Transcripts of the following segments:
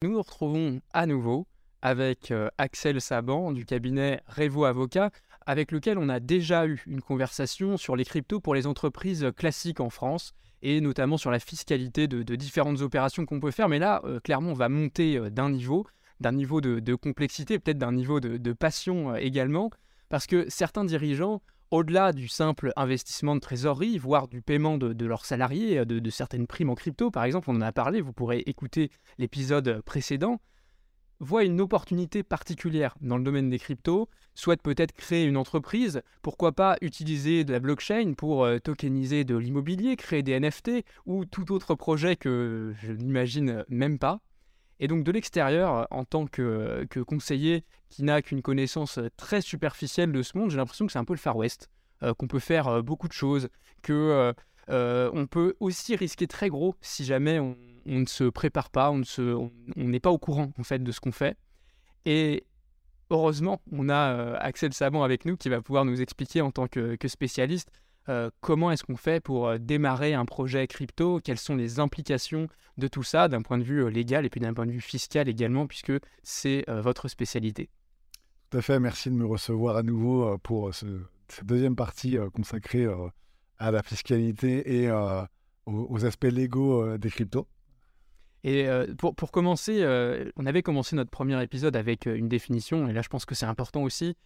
Nous nous retrouvons à nouveau avec euh, Axel Saban du cabinet Revo Avocat, avec lequel on a déjà eu une conversation sur les cryptos pour les entreprises classiques en France et notamment sur la fiscalité de, différentes opérations qu'on peut faire. Mais là, euh, clairement, on va monter euh, d'un niveau, d'un niveau de, complexité, peut-être d'un niveau de, passion également, parce que certains dirigeants au-delà du simple investissement de trésorerie, voire du paiement de, leurs salariés, de, certaines primes en crypto, par exemple, on en a parlé, vous pourrez écouter l'épisode précédent, voient une opportunité particulière dans le domaine des cryptos, souhaitent peut-être créer une entreprise, pourquoi pas utiliser de la blockchain pour euh, tokeniser de l'immobilier, créer des NFT ou tout autre projet que je n'imagine même pas. Et donc de l'extérieur, en tant que, conseiller qui n'a qu'une connaissance très superficielle de ce monde, j'ai l'impression que c'est un peu le Far West, euh, qu'on peut faire euh, beaucoup de choses, que euh, on peut aussi risquer très gros si jamais on, ne se prépare pas, on n'est pas au courant en fait de ce qu'on fait. Et heureusement, on a Axel Sabon avec nous qui va pouvoir nous expliquer en tant que spécialiste euh, comment est-ce qu'on fait pour euh, démarrer un projet crypto? Quelles sont les implications de tout ça d'un point de vue euh, légal et puis d'un point de vue fiscal également, puisque c'est votre spécialité? Tout à fait, merci de me recevoir à nouveau pour cette deuxième partie consacrée à la fiscalité et aux, aspects légaux des cryptos. Et pour, pour, commencer, on avait commencé notre premier épisode avec une définition, et là je pense que c'est important aussi.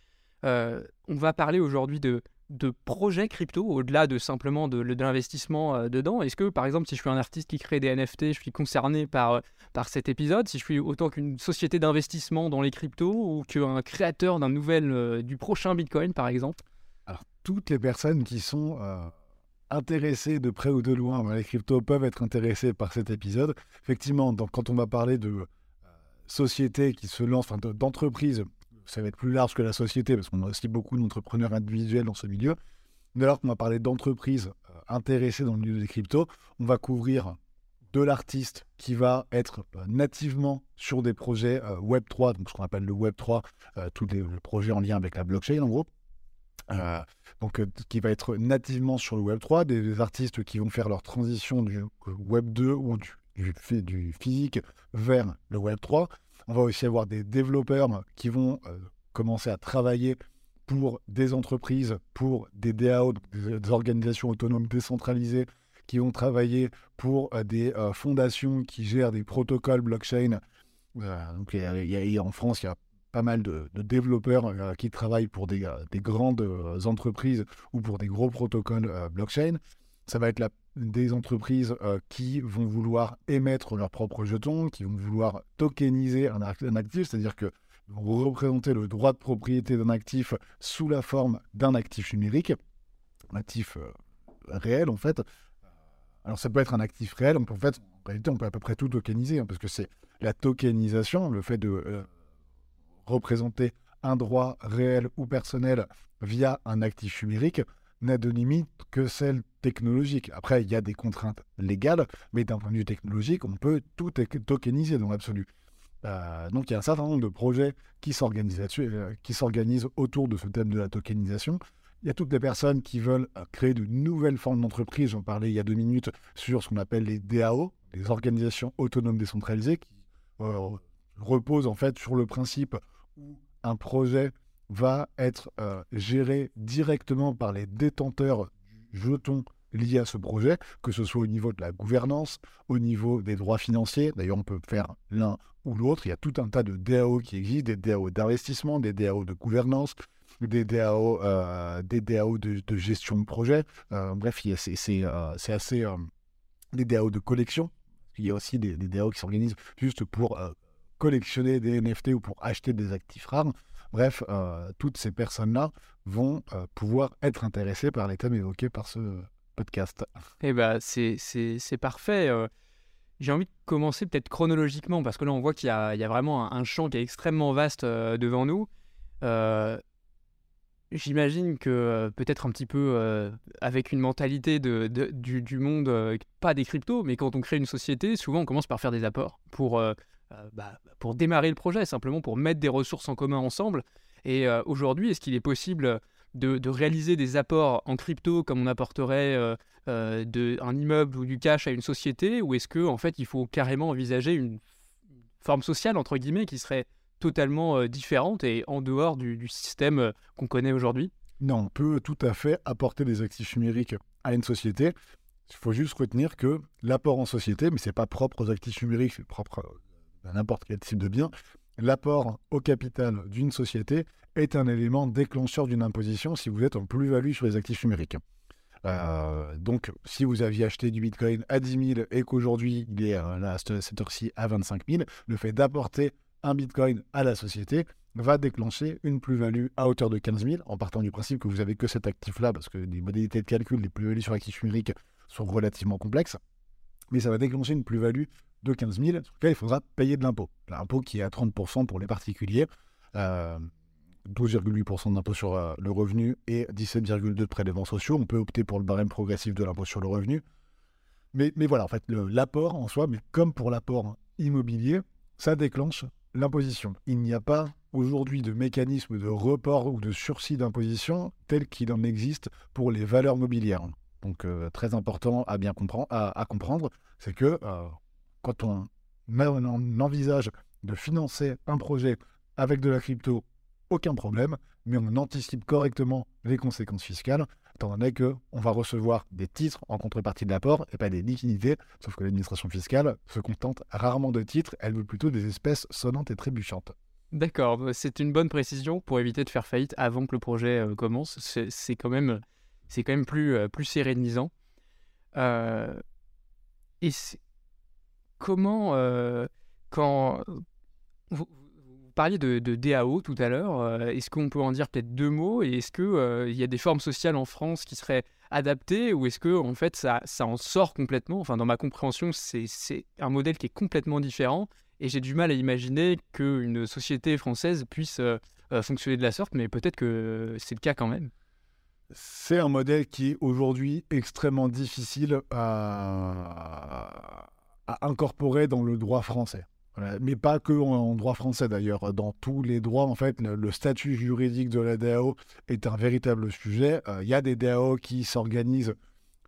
on va parler aujourd'hui de de projets crypto au-delà de simplement de, l'investissement euh, dedans? Est-ce que, par exemple, si je suis un artiste qui crée des NFT, je suis concerné par, euh, par cet épisode Si je suis autant qu'une société d'investissement dans les cryptos ou qu'un créateur d'un nouvel, euh, du prochain Bitcoin, par exemple? Alors, toutes les personnes qui sont intéressées de près ou de loin les cryptos peuvent être intéressées par cet épisode. Effectivement, donc, quand on va parler de sociétés qui se lancent, d'entreprises ça va être plus large que la société, parce qu'on a aussi beaucoup d'entrepreneurs individuels dans ce milieu. Dès lors qu'on va parler d'entreprises euh, intéressées dans le milieu des cryptos, on va couvrir de l'artiste qui va être euh, nativement sur des projets euh, Web3, donc ce qu'on appelle le Web3, tous les, projets en lien avec la blockchain en gros. donc, qui va être nativement sur le Web3, des, artistes qui vont faire leur transition du Web2 ou du, du, du physique vers le Web3. On va aussi avoir des développeurs qui vont euh, commencer à travailler pour des entreprises, pour des DAO, des organisations autonomes décentralisées, qui vont travailler pour euh, des euh, fondations qui gèrent des protocoles blockchain. donc, en France, il y a pas mal de, développeurs qui travaillent pour des, grandes entreprises ou pour des gros protocoles blockchain. Ça va être la des entreprises euh, qui vont vouloir émettre leurs propres jetons, qui vont vouloir tokeniser un, actif, c'est-à-dire que vont représenter le droit de propriété d'un actif sous la forme d'un actif numérique, un actif euh, réel en fait. Alors ça peut être un actif réel, en fait, en réalité on peut à peu près tout tokeniser, hein, parce que c'est la tokenisation, le fait de euh, représenter un droit réel ou personnel via un actif numérique, n'a de limite que celle technologique. Après, il y a des contraintes légales, mais d'un point de vue technologique, on peut tout tokeniser dans l'absolu. Euh, donc il y a un certain nombre de projets qui s'organisent euh, qui s'organisent autour de ce thème de la tokenisation. Il y a toutes les personnes qui veulent euh, créer de nouvelles formes d'entreprise. J'en parlais il y a deux minutes sur ce qu'on appelle les DAO, les organisations autonomes décentralisées, qui reposent en fait sur le principe où un projet va être euh, géré directement par les détenteurs du jeton lié à ce projet, que ce soit au niveau de la gouvernance, au niveau des droits financiers. D'ailleurs, on peut faire l'un ou l'autre. Il y a tout un tas de DAO qui existent, des DAO d'investissement, des DAO de gouvernance, des DAO, euh, des DAO de, gestion de projet. Euh, bref, c'est assez... des DAO de collection. Il y a aussi des DAO qui s'organisent juste pour collectionner des NFT ou pour acheter des actifs rares. Bref, euh, toutes ces personnes-là vont euh, pouvoir être intéressées par les thèmes évoqués par ce podcast. Eh bien, c'est parfait. Euh. J'ai envie de commencer peut-être chronologiquement, parce que là, on voit qu'il y, y, a vraiment un, champ qui est extrêmement vaste devant nous. J'imagine que peut-être un petit peu avec une mentalité de, du, monde, pas des cryptos, mais quand on crée une société, souvent on commence par faire des apports pour euh, bah, pour démarrer le projet, simplement pour mettre des ressources en commun ensemble. Et euh, aujourd'hui, est-ce qu'il est possible de, réaliser des apports en crypto comme on apporterait euh, un immeuble ou du cash à une société, ou est-ce que en fait il faut carrément envisager une forme sociale, entre guillemets, qui serait totalement différente et en dehors du, système qu'on connaît aujourd'hui? Non, on peut tout à fait apporter des actifs numériques à une société. Il faut juste retenir que l'apport en société, mais ce n'est pas propre aux actifs numériques, c'est propre à n'importe quel type de bien, l'apport au capital d'une société est un élément déclencheur d'une imposition si vous êtes en plus-value sur les actifs numériques. Euh, donc, si vous aviez acheté du Bitcoin à 10 000 et qu'aujourd'hui il est euh, à cette heure-ci à 25 000, le fait d'apporter un Bitcoin à la société va déclencher une plus-value à hauteur de 15 000, en partant du principe que vous n'avez que cet actif-là, parce que les modalités de calcul des plus-values sur actifs numériques sont relativement complexes. Mais ça va déclencher une plus-value de 15 000, sur laquelle il faudra payer de l'impôt. L'impôt qui est à 30% pour les particuliers. Euh, 12,8% d'impôt sur euh, le revenu et 17,2% de prélèvements sociaux. On peut opter pour le barème progressif de l'impôt sur le revenu. Mais, mais voilà, en fait, l'apport en soi, mais comme pour l'apport immobilier, ça déclenche l'imposition. Il n'y a pas aujourd'hui de mécanisme de report ou de sursis d'imposition tel qu'il en existe pour les valeurs mobilières. Donc euh, très important à bien comprendre, c'est que euh, quand on, on envisage de financer un projet avec de la crypto aucun problème, mais on anticipe correctement les conséquences fiscales, étant donné qu'on va recevoir des titres en contrepartie de l'apport et pas des liquidités, sauf que l'administration fiscale se contente rarement de titres, elle veut plutôt des espèces sonnantes et trébuchantes. D'accord, bah, c'est une bonne précision pour éviter de faire faillite avant que le projet euh, commence. C'est quand même, quand même plus, euh, plus sérénisant. Euh, et comment, quand parliez de, DAO tout à l'heure. Euh, est-ce qu'on peut en dire peut-être deux mots? Et est-ce qu'il euh, y a des formes sociales en France qui seraient adaptées ou est-ce que fait ça, ça en sort complètement? Enfin, dans ma compréhension, c'est un modèle qui est complètement différent et j'ai du mal à imaginer qu'une société française puisse euh, fonctionner de la sorte, mais peut-être que c'est le cas quand même. C'est un modèle qui est aujourd'hui extrêmement difficile à, à incorporer dans le droit français mais pas que en, droit français d'ailleurs. Dans tous les droits, en fait, le, statut juridique de la DAO est un véritable sujet. Euh, il y a des DAO qui s'organisent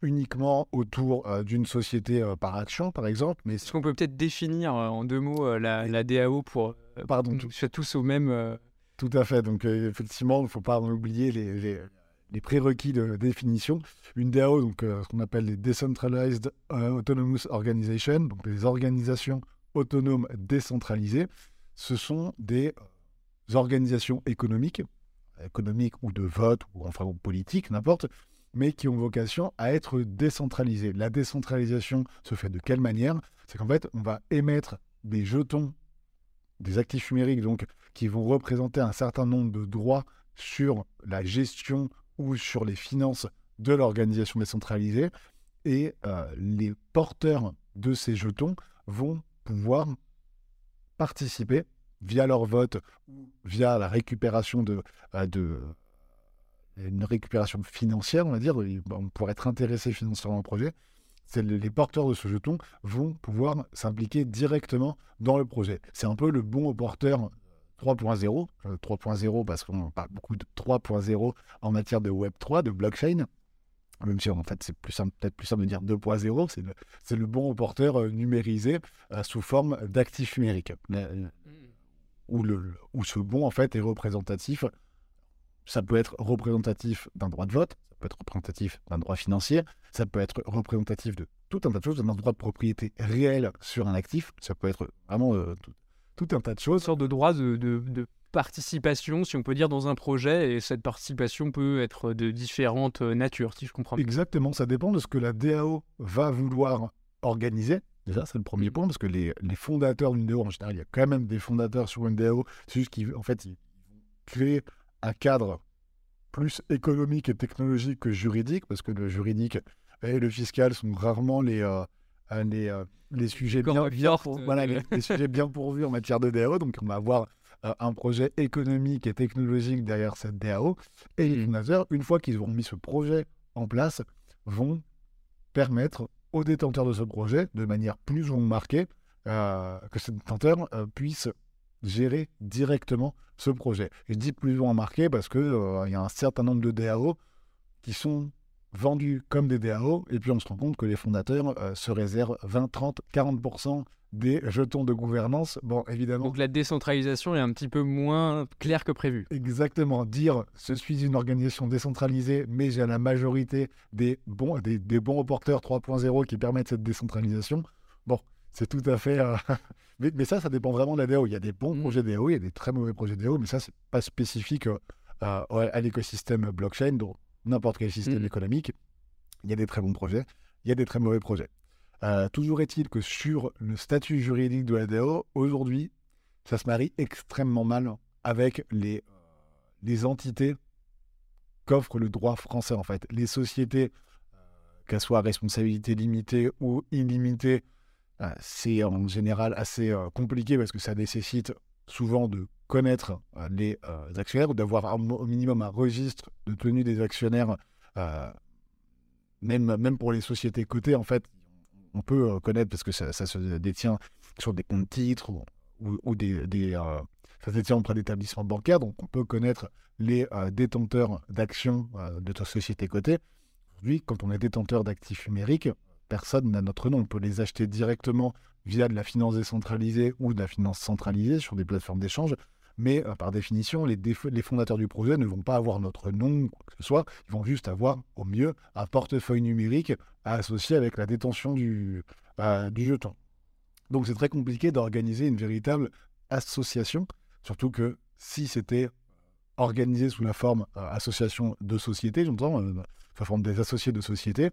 uniquement autour euh, d'une société euh, par action, par exemple. Mais est-ce qu'on peut peut-être définir en deux mots la, DAO pour Pardon, tout... tous au même. Tout à fait. Donc effectivement, il ne faut pas oublier les, les, prérequis de définition. Une DAO, donc ce qu'on appelle les Decentralized Autonomous Organizations, donc les organisations autonomes décentralisées, ce sont des euh, organisations économiques, économiques ou de vote, ou enfin politiques, n'importe, mais qui ont vocation à être décentralisées. La décentralisation se fait de quelle manière? C'est qu'en fait, on va émettre des jetons, des actifs numériques, donc, qui vont représenter un certain nombre de droits sur la gestion ou sur les finances de l'organisation décentralisée. Et euh, les porteurs de ces jetons vont pouvoir participer via leur vote ou via la récupération de, euh, de une récupération financière, on va dire, pour être intéressé financièrement au projet, les porteurs de ce jeton vont pouvoir s'impliquer directement dans le projet. C'est un peu le bon porteur 3.0, 3.0 parce qu'on parle beaucoup de 3.0 en matière de Web 3, de blockchain, même si en fait c'est plus peut-être plus simple de dire 2.0, c'est le, c'est le bon reporter euh, numérisé euh, sous forme d'actifs numériques. Euh, mm. Où, le, où ce bon en fait est représentatif. Ça peut être représentatif d'un droit de vote, ça peut être représentatif d'un droit financier, ça peut être représentatif de tout un tas de choses, d'un droit de propriété réel sur un actif, ça peut être vraiment tout, un tas de choses. Une sorte de droit de, de, de participation, si on peut dire, dans un projet, et cette participation peut être de différentes euh, natures, si je comprends bien. Exactement, ça dépend de ce que la DAO va vouloir organiser. Déjà, c'est le premier point, parce que les, fondateurs d'une DAO, en général, il y a quand même des fondateurs sur une DAO, c'est juste qu'ils en fait, ils créent un cadre plus économique et technologique que juridique, parce que le juridique et le fiscal sont rarement les, euh, les, euh, les, sujets bien, bien, voilà, les, les, sujets bien pourvus en matière de DAO. Donc, on va avoir un projet économique et technologique derrière cette DAO. Et les donateurs, mmh. une fois qu'ils auront mis ce projet en place, vont permettre aux détenteurs de ce projet, de manière plus ou moins marquée, euh, que ces détenteurs euh, puissent gérer directement ce projet. je dis plus ou moins marqué parce qu'il il y a un certain nombre de DAO qui sont vendus comme des DAO, et puis on se rend compte que les fondateurs euh, se réservent 20, 30, 40% des jetons de gouvernance. Bon, évidemment. Donc la décentralisation est un petit peu moins claire que prévu. Exactement. Dire je suis une organisation décentralisée, mais j'ai la majorité des bons, des, bons reporters 3.0 qui permettent cette décentralisation. Bon, c'est tout à fait. Euh, mais, ça, ça dépend vraiment de la DAO. Il y a des bons mmh. projets DAO, il y a des très mauvais projets DAO, mais ça, c'est pas spécifique euh, à l'écosystème blockchain, donc n'importe quel système mmh. économique. Il y a des très bons projets, il y a des très mauvais projets. Euh, toujours est-il que sur le statut juridique de la DAO, aujourd'hui, ça se marie extrêmement mal avec les, euh, les entités qu'offre le droit français, en fait. Les sociétés, euh, qu'elles soient à responsabilité limitée ou illimitée, c'est en général assez compliqué parce que ça nécessite souvent de connaître les actionnaires ou d'avoir au minimum un registre de tenue des actionnaires, même, même pour les sociétés cotées, en fait, on peut euh, connaître, parce que ça, se détient sur des comptes titres ou, des, euh, ça se détient auprès d'établissements bancaires, donc on peut connaître les euh, détenteurs d'actions de ta société cotée. Aujourd'hui, quand on est détenteur d'actifs numériques, personne n'a notre nom. On peut les acheter directement via de la finance décentralisée ou de la finance centralisée sur des plateformes d'échange. Mais par définition, les, fondateurs du projet ne vont pas avoir notre nom quoi que ce soit. Ils vont juste avoir, au mieux, un portefeuille numérique à associer avec la détention du, bah, du jeton. Donc c'est très compliqué d'organiser une véritable association, surtout que si c'était organisé sous la forme euh, association de société, j'entends, euh, sous la forme des associés de société,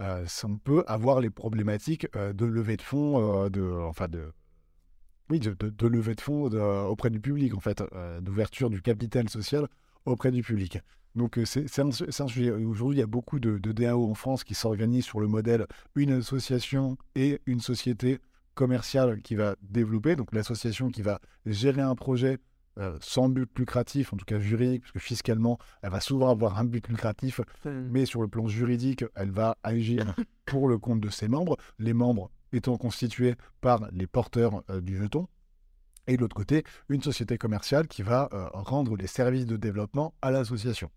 euh, on peut avoir les problématiques de levée de fonds, de, enfin de, oui, de, de, levée de fonds auprès du public, en fait, d'ouverture du capital social auprès du public. Donc euh, c'est. Aujourd'hui, il y a beaucoup de, DAO en France qui s'organisent sur le modèle une association et une société commerciale qui va développer. Donc l'association qui va gérer un projet euh, sans but lucratif, en tout cas juridique, parce que fiscalement, elle va souvent avoir un but lucratif, mais sur le plan juridique, elle va agir pour le compte de ses membres, les membres étant constitués par les porteurs euh, du jeton. Et de l'autre côté, une société commerciale qui va rendre les services de développement à l'association.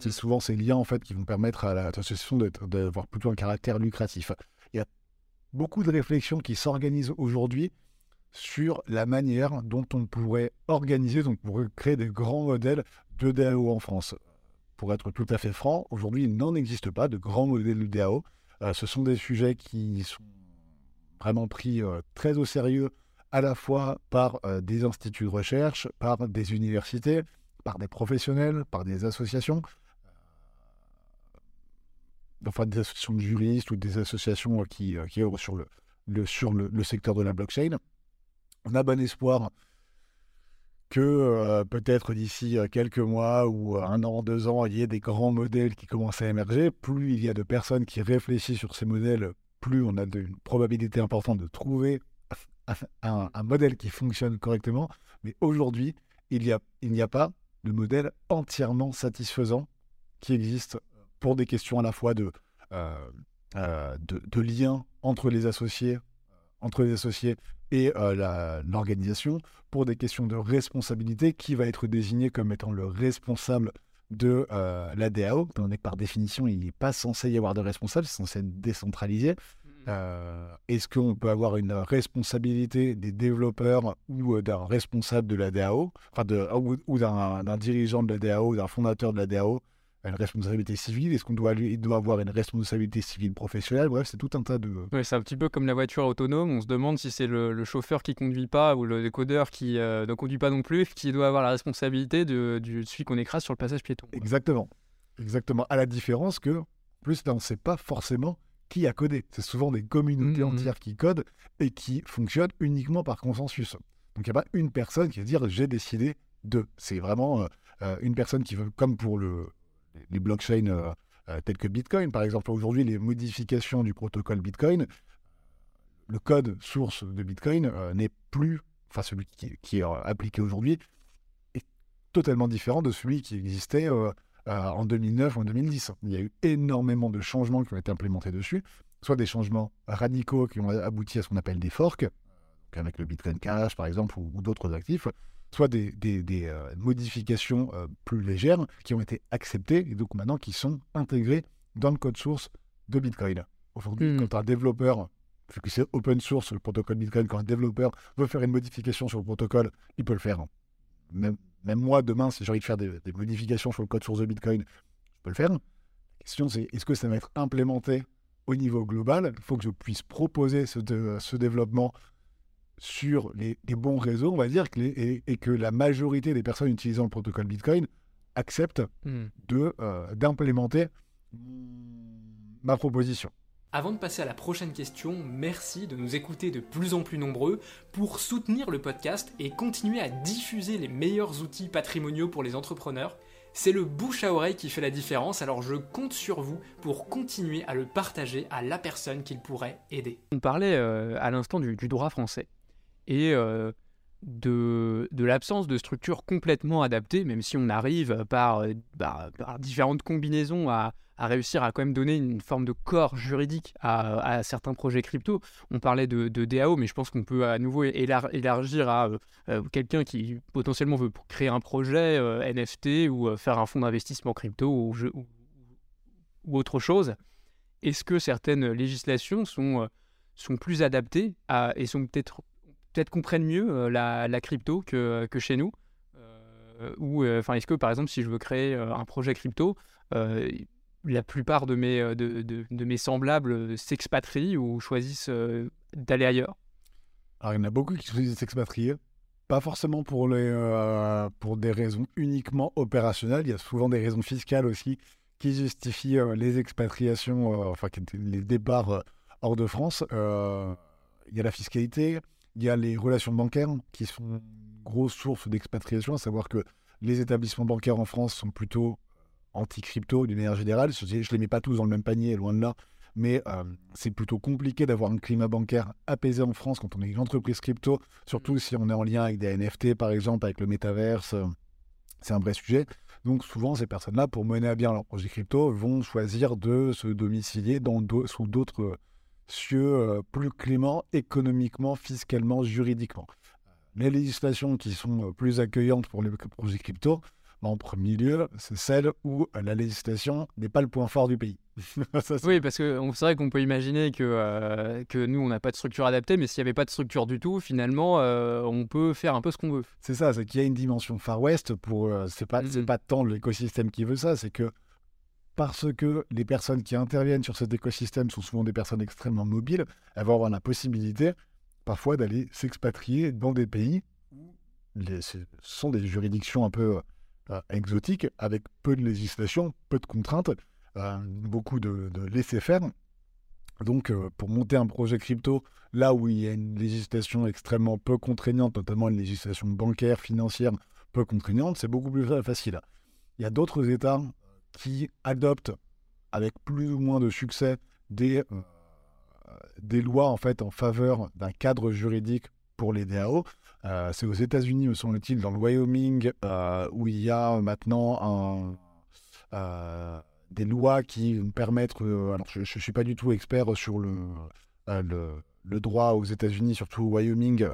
C'est souvent ces liens en fait qui vont permettre à l'association d'avoir plutôt un caractère lucratif. Il y a beaucoup de réflexions qui s'organisent aujourd'hui sur la manière dont on pourrait organiser, donc créer des grands modèles de DAO en France. Pour être tout à fait franc, aujourd'hui, il n'en existe pas de grands modèles de DAO. Euh, ce sont des sujets qui sont vraiment pris euh, très au sérieux à la fois par euh, des instituts de recherche, par des universités, par des professionnels, par des associations enfin des associations de juristes ou des associations qui, œuvrent sur, le sur le, secteur de la blockchain. On a bon espoir que euh, peut-être d'ici quelques mois ou un an, deux ans, il y ait des grands modèles qui commencent à émerger. Plus il y a de personnes qui réfléchissent sur ces modèles, plus on a une probabilité importante de trouver un, modèle qui fonctionne correctement. Mais aujourd'hui, il n'y a, pas de modèle entièrement satisfaisant qui existe pour des questions à la fois de, euh, euh, de, lien entre les associés, entre les associés et euh, l'organisation, pour des questions de responsabilité, qui va être désigné comme étant le responsable de la DAO, étant donné que par définition, il n'est pas censé y avoir de responsable, c'est censé être décentralisé. Mmh. Est-ce qu'on peut avoir une responsabilité des développeurs ou d'un responsable de la DAO, enfin de, ou d'un dirigeant de la DAO, d'un fondateur de la DAO une responsabilité civile Est-ce qu'on doit, doit avoir une responsabilité civile professionnelle? Bref, c'est tout un tas de. Oui, c'est un petit peu comme la voiture autonome. On se demande si c'est le, chauffeur qui conduit pas ou le décodeur qui euh, ne conduit pas non plus qui doit avoir la responsabilité de, celui qu'on écrase sur le passage piéton. Exactement. Exactement. À la différence que, plus, là, on ne sait pas forcément qui a codé. C'est souvent des communautés mmh, mmh. entières qui codent et qui fonctionnent uniquement par consensus. Donc il n'y a pas une personne qui va dire j'ai décidé de. C'est vraiment euh, euh, une personne qui veut, comme pour le, les blockchains euh, euh, tels que Bitcoin. Par exemple, aujourd'hui, les modifications du protocole Bitcoin, le code source de Bitcoin euh, n'est plus, enfin celui qui, est appliqué aujourd'hui, est totalement différent de celui qui existait en 2009 ou en 2010. Il y a eu énormément de changements qui ont été implémentés dessus, soit des changements radicaux qui ont abouti à ce qu'on appelle des forks, avec le Bitcoin Cash par exemple, ou d'autres actifs, soit des, des, euh, modifications euh, plus légères qui ont été acceptées et donc maintenant qui sont intégrées dans le code source de Bitcoin. Aujourd'hui, Hmm. quand un développeur, vu que c'est open source le protocole Bitcoin, quand un développeur veut faire une modification sur le protocole, il peut le faire. Même, même moi, demain, si j'ai envie de faire des, des modifications sur le code source de Bitcoin, je peux le faire. La question, c'est est-ce que ça va être implémenté au niveau global? Il faut que je puisse proposer ce, de- ce développement sur les, les bons réseaux, on va dire, que les- et, et que la majorité des personnes utilisant le protocole Bitcoin acceptent Hmm. de, euh, d'implémenter ma proposition. Avant de passer à la prochaine question, merci de nous écouter de plus en plus nombreux pour soutenir le podcast et continuer à diffuser les meilleurs outils patrimoniaux pour les entrepreneurs. C'est le bouche à oreille qui fait la différence, alors je compte sur vous pour continuer à le partager à la personne qu'il pourrait aider. On parlait euh, à l'instant du, du droit français et euh, de, de l'absence de structure complètement adaptée, même si on arrive par, euh, par- par différentes combinaisons à, à réussir à quand même donner une forme de corps juridique à, à certains projets crypto. On parlait de, de DAO, mais je pense qu'on peut à nouveau élar- élargir à euh, quelqu'un qui potentiellement veut créer un projet NFT ou faire un fonds d'investissement crypto ou, autre chose. Est-ce que certaines législations sont, sont plus adaptées à, et sont peut-être peut-être comprennent mieux euh, la, crypto que, chez nous. Euh, Ou euh, enfin, est-ce que par exemple, si je veux créer un projet crypto, la plupart de mes, semblables s'expatrient ou choisissent d'aller ailleurs? Il y en a beaucoup qui choisissent de s'expatrier, pas forcément pour, des raisons uniquement opérationnelles, il y a souvent des raisons fiscales aussi qui justifient les expatriations, enfin les départs hors de France. Il y a la fiscalité, il y a les relations bancaires qui sont une grosse source d'expatriation, à savoir que les établissements bancaires en France sont plutôt anti-crypto d'une manière générale. Je ne les mets pas tous dans le même panier, loin de là, mais euh, c'est plutôt compliqué d'avoir un climat bancaire apaisé en France quand on est une entreprise crypto, surtout si on est en lien avec des NFT, par exemple, avec le métaverse. euh, c'est un vrai sujet. Donc souvent, ces personnes-là, pour mener à bien leur projet crypto, vont choisir de se domicilier dans sous d'autres euh, cieux euh, plus cléments économiquement, fiscalement, juridiquement. Les législations qui sont euh, plus accueillantes pour les projets crypto, bah, en premier lieu, c'est celle où euh, la législation n'est pas le point fort du pays. Ça, Oui, parce que c'est vrai qu'on peut imaginer que, euh, que nous, on n'a pas de structure adaptée, mais s'il n'y avait pas de structure du tout, finalement, euh, on peut faire un peu ce qu'on veut. C'est ça, c'est qu'il y a une dimension Far West pour. euh, c'est pas, c'est Mhm. pas tant l'écosystème qui veut ça, c'est que parce que les personnes qui interviennent sur cet écosystème sont souvent des personnes extrêmement mobiles, elles vont avoir la possibilité parfois d'aller s'expatrier dans des pays où ce sont des juridictions un peu euh, exotiques, avec peu de législation, peu de contraintes, euh, beaucoup de, de laisser-faire. Donc, euh, pour monter un projet crypto, là où il y a une législation extrêmement peu contraignante, notamment une législation bancaire, financière peu contraignante, c'est beaucoup plus facile. Il y a d'autres États qui adoptent avec plus ou moins de succès des, euh, des lois en fait en faveur d'un cadre juridique pour les DAO. Euh, c'est aux États-Unis, me semble-t-il, dans le Wyoming, euh, où il y a maintenant des lois qui permettent. alors, je ne suis pas du tout expert sur le, le, le droit aux États-Unis, surtout au Wyoming.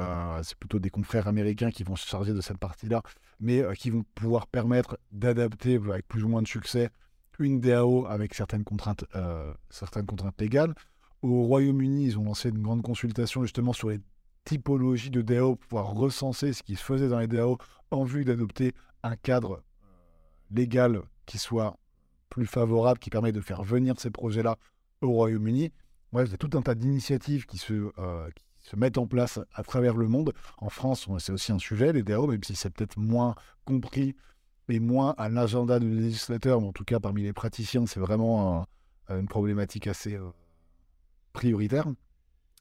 c'est plutôt des confrères américains qui vont se charger de cette partie-là, mais euh, qui vont pouvoir permettre d'adapter avec plus ou moins de succès une DAO avec certaines contraintes, euh, certaines contraintes légales. Au Royaume-Uni, ils ont lancé une grande consultation justement sur les typologies de DAO pour pouvoir recenser ce qui se faisait dans les DAO en vue d'adopter un cadre euh, légal qui soit plus favorable, qui permet de faire venir ces projets-là au Royaume-Uni. Bref, il y a tout un tas d'initiatives qui se, se mettent en place à travers le monde. En France, c'est aussi un sujet, les DAO, même si c'est peut-être moins compris et moins à l'agenda du législateur, mais en tout cas parmi les praticiens, c'est vraiment un- une problématique assez euh, prioritaire.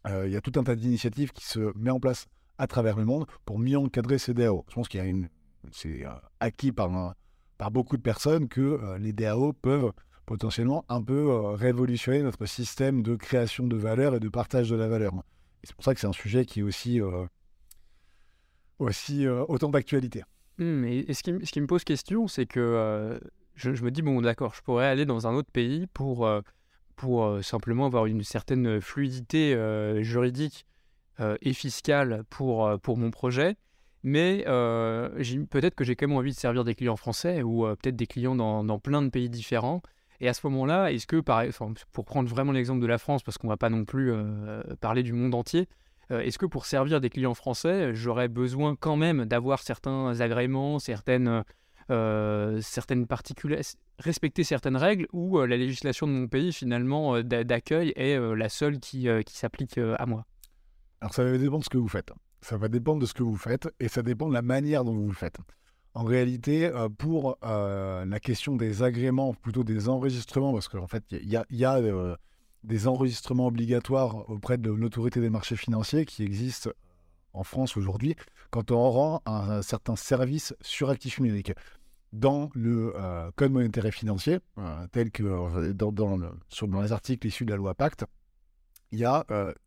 Euh, il y a tout un tas d'initiatives qui se met en place à travers le monde pour mieux encadrer ces DAO. Je pense qu'il y a une, c'est euh, acquis par, par beaucoup de personnes que euh, les DAO peuvent potentiellement un peu euh, révolutionner notre système de création de valeur et de partage de la valeur. C'est pour ça que c'est un sujet qui est aussi, euh, aussi euh, autant d'actualité. Hmm, et, ce, qui, ce qui me pose question, c'est que euh, je, je me dis, bon, d'accord, je pourrais aller dans un autre pays pour, pour simplement avoir une certaine fluidité juridique et fiscale pour, pour mon projet. Mais peut-être que j'ai quand même envie de servir des clients français ou peut-être des clients dans, dans plein de pays différents. Et à ce moment-là, est-ce que, par, pour prendre vraiment l'exemple de la France, parce qu'on ne va pas non plus parler du monde entier, est-ce que pour servir des clients français, j'aurais besoin quand même d'avoir certains agréments, certaines, certaines respecter certaines règles, ou la législation de mon pays, finalement, d'accueil est la seule qui, qui s'applique à moi? Alors ça va dépendre de ce que vous faites. Ça va dépendre de ce que vous faites, et ça dépend de la manière dont vous le faites. En réalité, euh, pour euh, la question des agréments, plutôt des enregistrements, parce qu'en fait, il y a, euh, des enregistrements obligatoires auprès de l'autorité des marchés financiers qui existent en France aujourd'hui quand on rend un, certain service sur actifs numériques. Dans le Code monétaire et financier, tel que dans, dans, les articles issus de la loi Pacte, il y a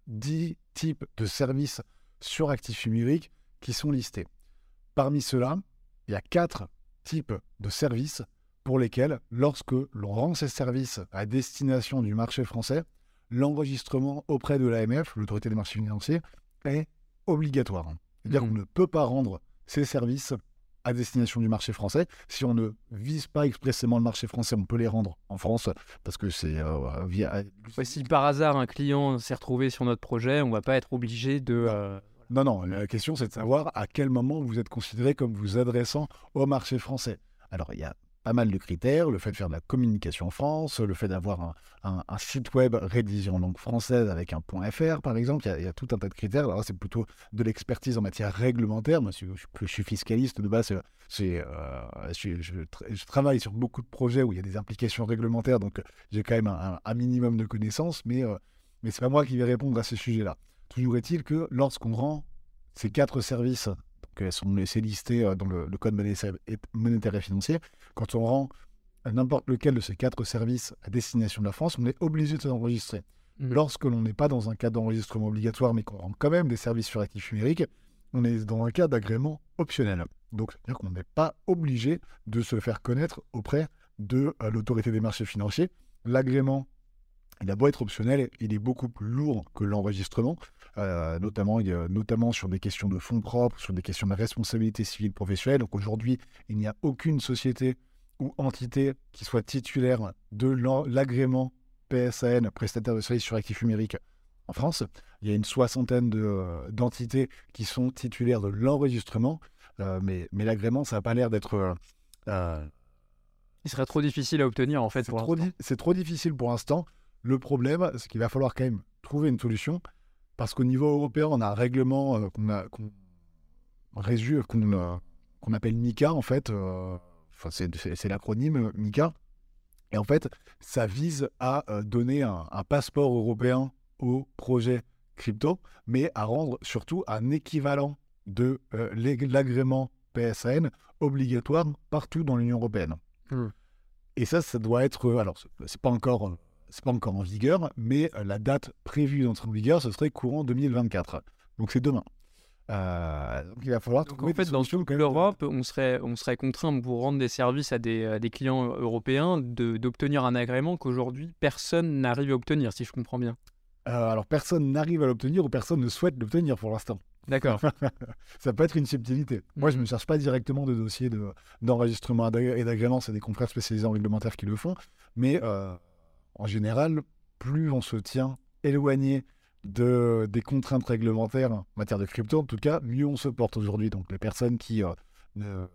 10 types de services sur actifs numériques qui sont listés. Parmi ceux-là, il y a quatre types de services pour lesquels, lorsque l'on rend ces services à destination du marché français, l'enregistrement auprès de l'AMF, l'autorité des marchés financiers, est obligatoire. C'est-à-dire mmh. qu'on ne peut pas rendre ces services à destination du marché français. Si on ne vise pas expressément le marché français, on peut les rendre en France parce que c'est euh, via. si par hasard un client s'est retrouvé sur notre projet, on ne va pas être obligé de. Euh, non, non, la question c'est de savoir à quel moment vous êtes considéré comme vous adressant au marché français. Alors il y a pas mal de critères, le fait de faire de la communication en France, le fait d'avoir un, site web rédigé langue française avec un .fr par exemple, il y, a, tout un tas de critères. Alors c'est plutôt de l'expertise en matière réglementaire. Moi, je, suis fiscaliste de base, euh, je, travaille sur beaucoup de projets où il y a des implications réglementaires, donc j'ai quand même un, minimum de connaissances, mais, euh, mais ce n'est pas moi qui vais répondre à ces sujets-là. Toujours est-il que lorsqu'on rend ces quatre services, elles sont laissées listées euh, dans le, code monétaire et financier, quand on rend n'importe lequel de ces quatre services à destination de la France, on est obligé de s'enregistrer. Mmh. Lorsque l'on n'est pas dans un cas d'enregistrement obligatoire, mais qu'on rend quand même des services sur actifs numériques, on est dans un cas d'agrément optionnel. Donc, c'est-à-dire qu'on n'est pas obligé de se faire connaître auprès de euh, l'autorité des marchés financiers. L'agrément il a beau être optionnel, il est beaucoup plus lourd que l'enregistrement, euh, notamment, notamment sur des questions de fonds propres, sur des questions de responsabilité civile professionnelle. Donc aujourd'hui, il n'y a aucune société ou entité qui soit titulaire de l'agrément PSAN, prestataire de services sur actifs numériques en France. Il y a une soixantaine euh, d'entités qui sont titulaires de l'enregistrement, euh, mais, mais l'agrément, ça n'a pas l'air d'être... il serait trop difficile à obtenir en fait. C'est trop difficile pour l'instant. Le problème, c'est qu'il va falloir quand même trouver une solution parce qu'au niveau européen, on a un règlement euh, qu'on a qu'on euh, qu'on appelle MICA en fait. Euh, enfin, c'est l'acronyme MICA. Et en fait, ça vise à donner un, passeport européen au projet crypto, mais à rendre surtout un équivalent de l'agrément PSN obligatoire partout dans l'Union européenne. Mmh. Et ça, ça doit être. Alors, c'est pas encore c'est pas encore en vigueur, mais euh, la date prévue d'entrée en vigueur, ce serait courant 2024. Donc c'est demain. Euh, donc il va falloir donc, en fait, dans toute l'Europe, on serait, on serait contraint pour rendre des services à des, des clients européens d'obtenir un agrément qu'aujourd'hui personne n'arrive à obtenir, si je comprends bien. Euh, alors personne n'arrive à l'obtenir ou personne ne souhaite l'obtenir pour l'instant. D'accord. ça peut être une subtilité. Moi, je ne me cherche pas directement de dossiers d'enregistrement et d'agrément, c'est des confrères spécialisés en réglementaire qui le font. Mais en général, plus on se tient éloigné de, des contraintes réglementaires en matière de crypto, en tout cas, mieux on se porte aujourd'hui. Donc les personnes qui euh,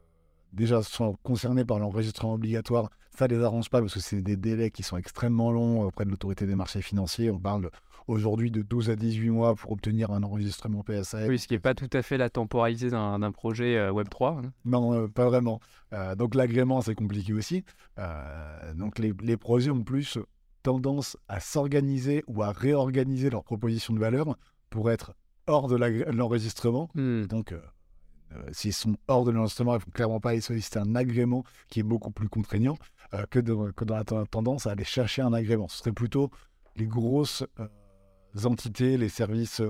déjà sont concernées par l'enregistrement obligatoire, ça ne les arrange pas parce que c'est des délais qui sont extrêmement longs auprès de l'autorité des marchés financiers. On parle aujourd'hui de 12 à 18 mois pour obtenir un enregistrement PSA. Oui, ce qui n'est pas tout à fait la temporalité d'un projet euh, Web3. Hein. Non, euh, pas vraiment. donc l'agrément, c'est compliqué aussi. donc les, les projets ont plus tendance à s'organiser ou à réorganiser leur proposition de valeur pour être hors de l'enregistrement. Hmm. Donc, euh, euh, s'ils sont hors de l'enregistrement, il ne faut clairement pas aller solliciter un agrément qui est beaucoup plus contraignant euh, que, que, dans la tendance à aller chercher un agrément. Ce serait plutôt les grosses entités, les services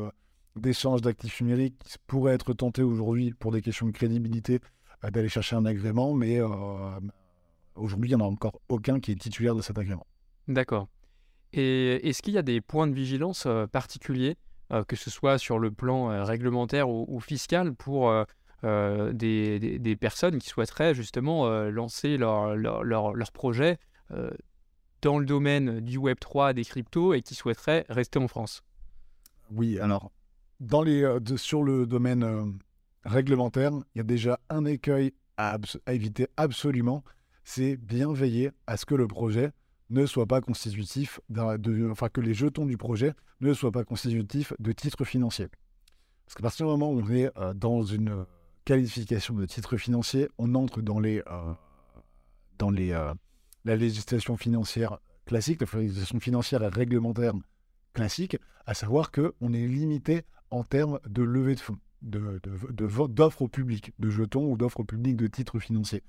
d'échange d'actifs numériques qui pourraient être tentés aujourd'hui pour des questions de crédibilité d'aller chercher un agrément, mais aujourd'hui, il n'y en a encore aucun qui est titulaire de cet agrément. D'accord. Et est-ce qu'il y a des points de vigilance euh, particuliers, euh, que ce soit sur le plan euh, réglementaire ou, fiscal, pour des, personnes qui souhaiteraient justement lancer leur, projet dans le domaine du Web3, des cryptos, et qui souhaiteraient rester en France? Oui, alors, dans les, sur le domaine réglementaire, il y a déjà un écueil à, éviter absolument, c'est bien veiller à ce que le projet ne soit pas constitutif, de, enfin que les jetons du projet ne soient pas constitutifs de titres financiers. Parce qu'à partir du moment où on est euh, dans une qualification de titre financier, on entre dans les, euh, dans les, euh, la législation financière classique, la législation financière et réglementaire classique, à savoir qu'on est limité en termes de levée de fonds d'offres de, au public, de jetons ou d'offres au public de titres financiers.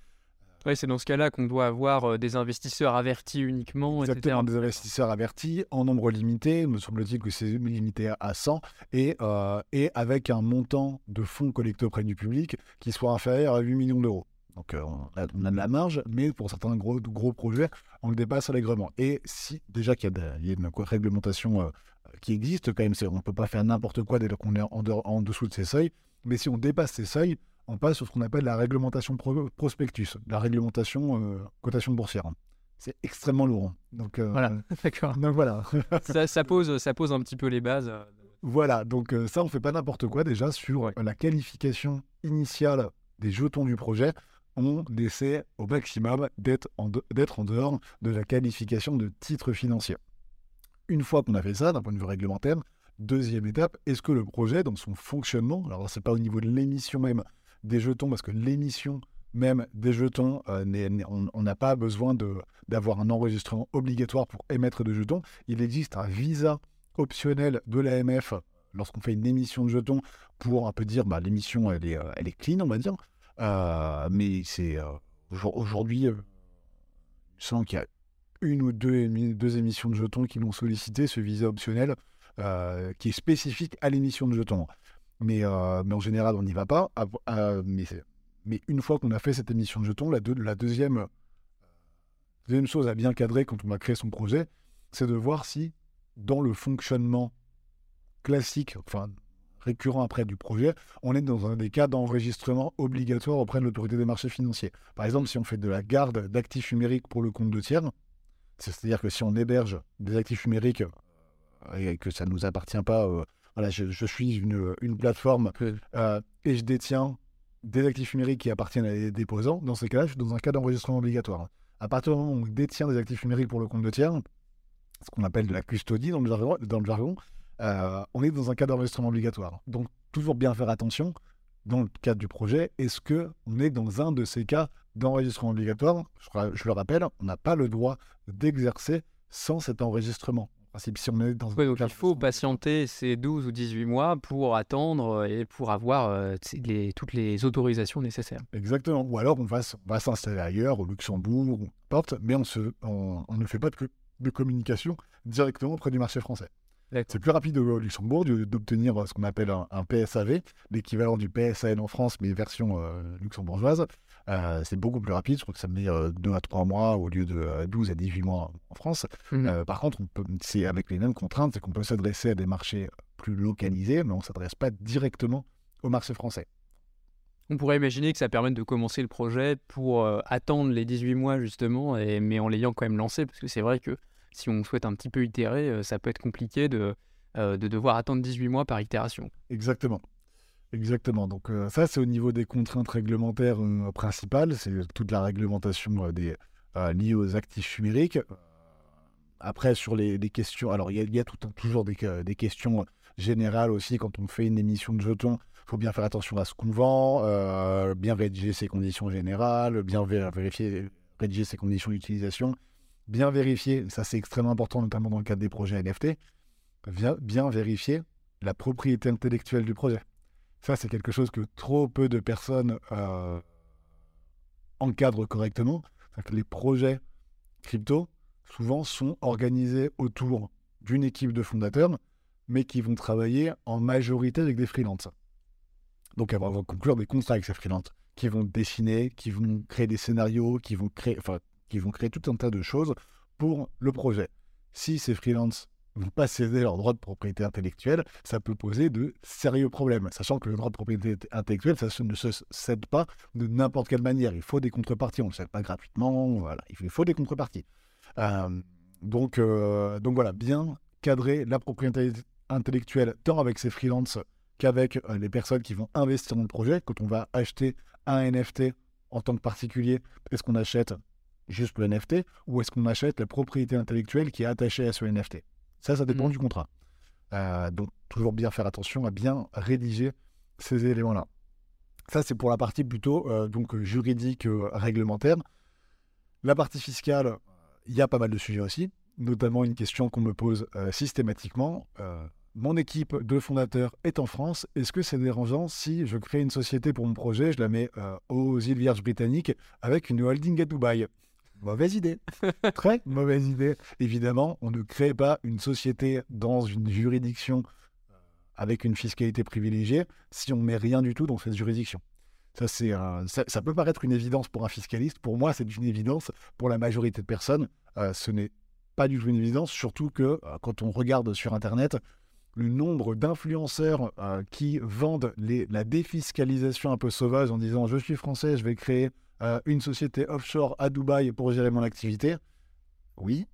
Oui, c'est dans ce cas-là qu'on doit avoir euh, des investisseurs avertis uniquement. Exactement, des investisseurs avertis en nombre limité. Me semble-t-il que c'est limité à 100 et, euh, et avec un montant de fonds collectés auprès du public qui soit inférieur à 8 millions d'euros. Donc euh, on, a, de la marge, mais pour certains gros, gros projets, on le dépasse allègrement. Et si déjà qu'il y, a une réglementation qui existe quand même. On ne peut pas faire n'importe quoi dès qu'on est en, dessous de ces seuils. Mais si on dépasse ces seuils, on passe sur ce qu'on appelle la réglementation prospectus, la réglementation euh, cotation boursière. C'est extrêmement lourd. Donc, euh, voilà, d'accord. Donc voilà. ça, pose, ça pose un petit peu les bases. Euh, voilà, donc ça, on fait pas n'importe quoi déjà sur la qualification initiale des jetons du projet. On essaie au maximum d'être en, en dehors de la qualification de titre financier. Une fois qu'on a fait ça, d'un point de vue réglementaire, deuxième étape, est-ce que le projet, dans son fonctionnement, alors ce n'est pas au niveau de l'émission même des jetons, parce que l'émission même des jetons, euh, on n'a pas besoin d'avoir un enregistrement obligatoire pour émettre de jetons. Il existe un visa optionnel de l'AMF lorsqu'on fait une émission de jetons pour un peu dire bah, l'émission elle est, euh, elle est clean, on va dire. Euh, mais c'est aujourd'hui, je sens qu'il y a une ou deux, deux émissions de jetons qui m'ont sollicité ce visa optionnel qui est spécifique à l'émission de jetons. Mais, euh, mais en général, on n'y va pas. mais, mais, une fois qu'on a fait cette émission de jetons, la, la deuxième, chose à bien cadrer quand on a créé son projet, c'est de voir si dans le fonctionnement classique, enfin récurrent après du projet, on est dans un des cas d'enregistrement obligatoire auprès de l'autorité des marchés financiers. Par exemple, si on fait de la garde d'actifs numériques pour le compte de tiers, c'est-à-dire que si on héberge des actifs numériques euh, et que ça ne nous appartient pas, euh, voilà, je, suis une, une plateforme euh, et je détiens des actifs numériques qui appartiennent à des déposants, dans ces cas-là, je suis dans un cas d'enregistrement obligatoire. À partir du moment où on détient des actifs numériques pour le compte de tiers, ce qu'on appelle de la custodie dans le jargon, dans le jargon on est dans un cas d'enregistrement obligatoire. Donc, toujours bien faire attention dans le cadre du projet, est-ce qu'on est dans un de ces cas d'enregistrement obligatoire? Je, le rappelle, on n'a pas le droit d'exercer sans cet enregistrement. Si on est dans donc il faut patienter ces 12 ou 18 mois pour attendre et pour avoir euh, les, toutes les autorisations nécessaires. Exactement. Ou alors on va, va s'installer ailleurs, au Luxembourg, porte, mais on, se, on, ne fait pas de, de communication directement auprès du marché français. C'est plus rapide au Luxembourg d'obtenir ce qu'on appelle un, PSAV, l'équivalent du PSAN en France, mais version euh, luxembourgeoise. Euh, c'est beaucoup plus rapide. Je crois que ça met 2 euh, à 3 mois au lieu de 12 à 18 mois en France. Mmh. par contre, c'est avec les mêmes contraintes, c'est qu'on peut s'adresser à des marchés plus localisés, mais on ne s'adresse pas directement au marché français. On pourrait imaginer que ça permette de commencer le projet pour attendre les 18 mois justement, et, mais en l'ayant quand même lancé, parce que c'est vrai que si on souhaite un petit peu itérer, euh, ça peut être compliqué de, euh, de devoir attendre 18 mois par itération. Exactement. Exactement. Donc euh, ça, c'est au niveau des contraintes réglementaires principales. C'est toute la réglementation liée aux actifs numériques. Après, sur les, questions, alors il y a, tout, toujours des, questions générales aussi quand on fait une émission de jetons. Il faut bien faire attention à ce qu'on vend, bien rédiger ses conditions générales, bien vérifier, rédiger ses conditions d'utilisation bien vérifier, ça c'est extrêmement important notamment dans le cadre des projets NFT, bien vérifier la propriété intellectuelle du projet. Ça c'est quelque chose que trop peu de personnes euh, encadrent correctement. les projets crypto, souvent, sont organisés autour d'une équipe de fondateurs, mais qui vont travailler en majorité avec des freelances. Donc, elles vont conclure des contrats avec ces freelances, qui vont dessiner, qui vont créer des scénarios, qui vont créer, enfin, qui vont créer tout un tas de choses pour le projet. Si ces freelances ne pas céder leur droit de propriété intellectuelle, ça peut poser de sérieux problèmes, sachant que le droit de propriété intellectuelle, ça ne se cède pas de n'importe quelle manière. Il faut des contreparties, on ne le cède pas gratuitement, il faut des contreparties. Euh, donc, donc voilà, bien cadrer la propriété intellectuelle tant avec ses freelances qu'avec les personnes qui vont investir dans le projet. Quand on va acheter un NFT en tant que particulier, est-ce qu'on achète juste le NFT ou est-ce qu'on achète la propriété intellectuelle qui est attachée à ce NFT Ça, ça dépend mmh. du contrat. donc, toujours bien faire attention à bien rédiger ces éléments-là. Ça, c'est pour la partie plutôt euh, donc juridique, euh, réglementaire. La partie fiscale, il y a pas mal de sujets aussi, notamment une question qu'on me pose euh, systématiquement. mon équipe de fondateurs est en France. Est-ce que c'est dérangeant si je crée une société pour mon projet, je la mets aux îles Vierges britanniques avec une holding à Dubaï Mauvaise idée. Très mauvaise idée. Évidemment, on ne crée pas une société dans une juridiction avec une fiscalité privilégiée si on ne met rien du tout dans cette juridiction. Ça, c'est ça, peut paraître une évidence pour un fiscaliste. Pour moi, c'est une évidence. Pour la majorité de personnes, euh, ce n'est pas du tout une évidence, surtout que euh, quand on regarde sur Internet, le nombre d'influenceurs euh, qui vendent les, la défiscalisation un peu sauvage en disant je suis français, je vais créer une société offshore à Dubaï pour gérer mon activité. Oui,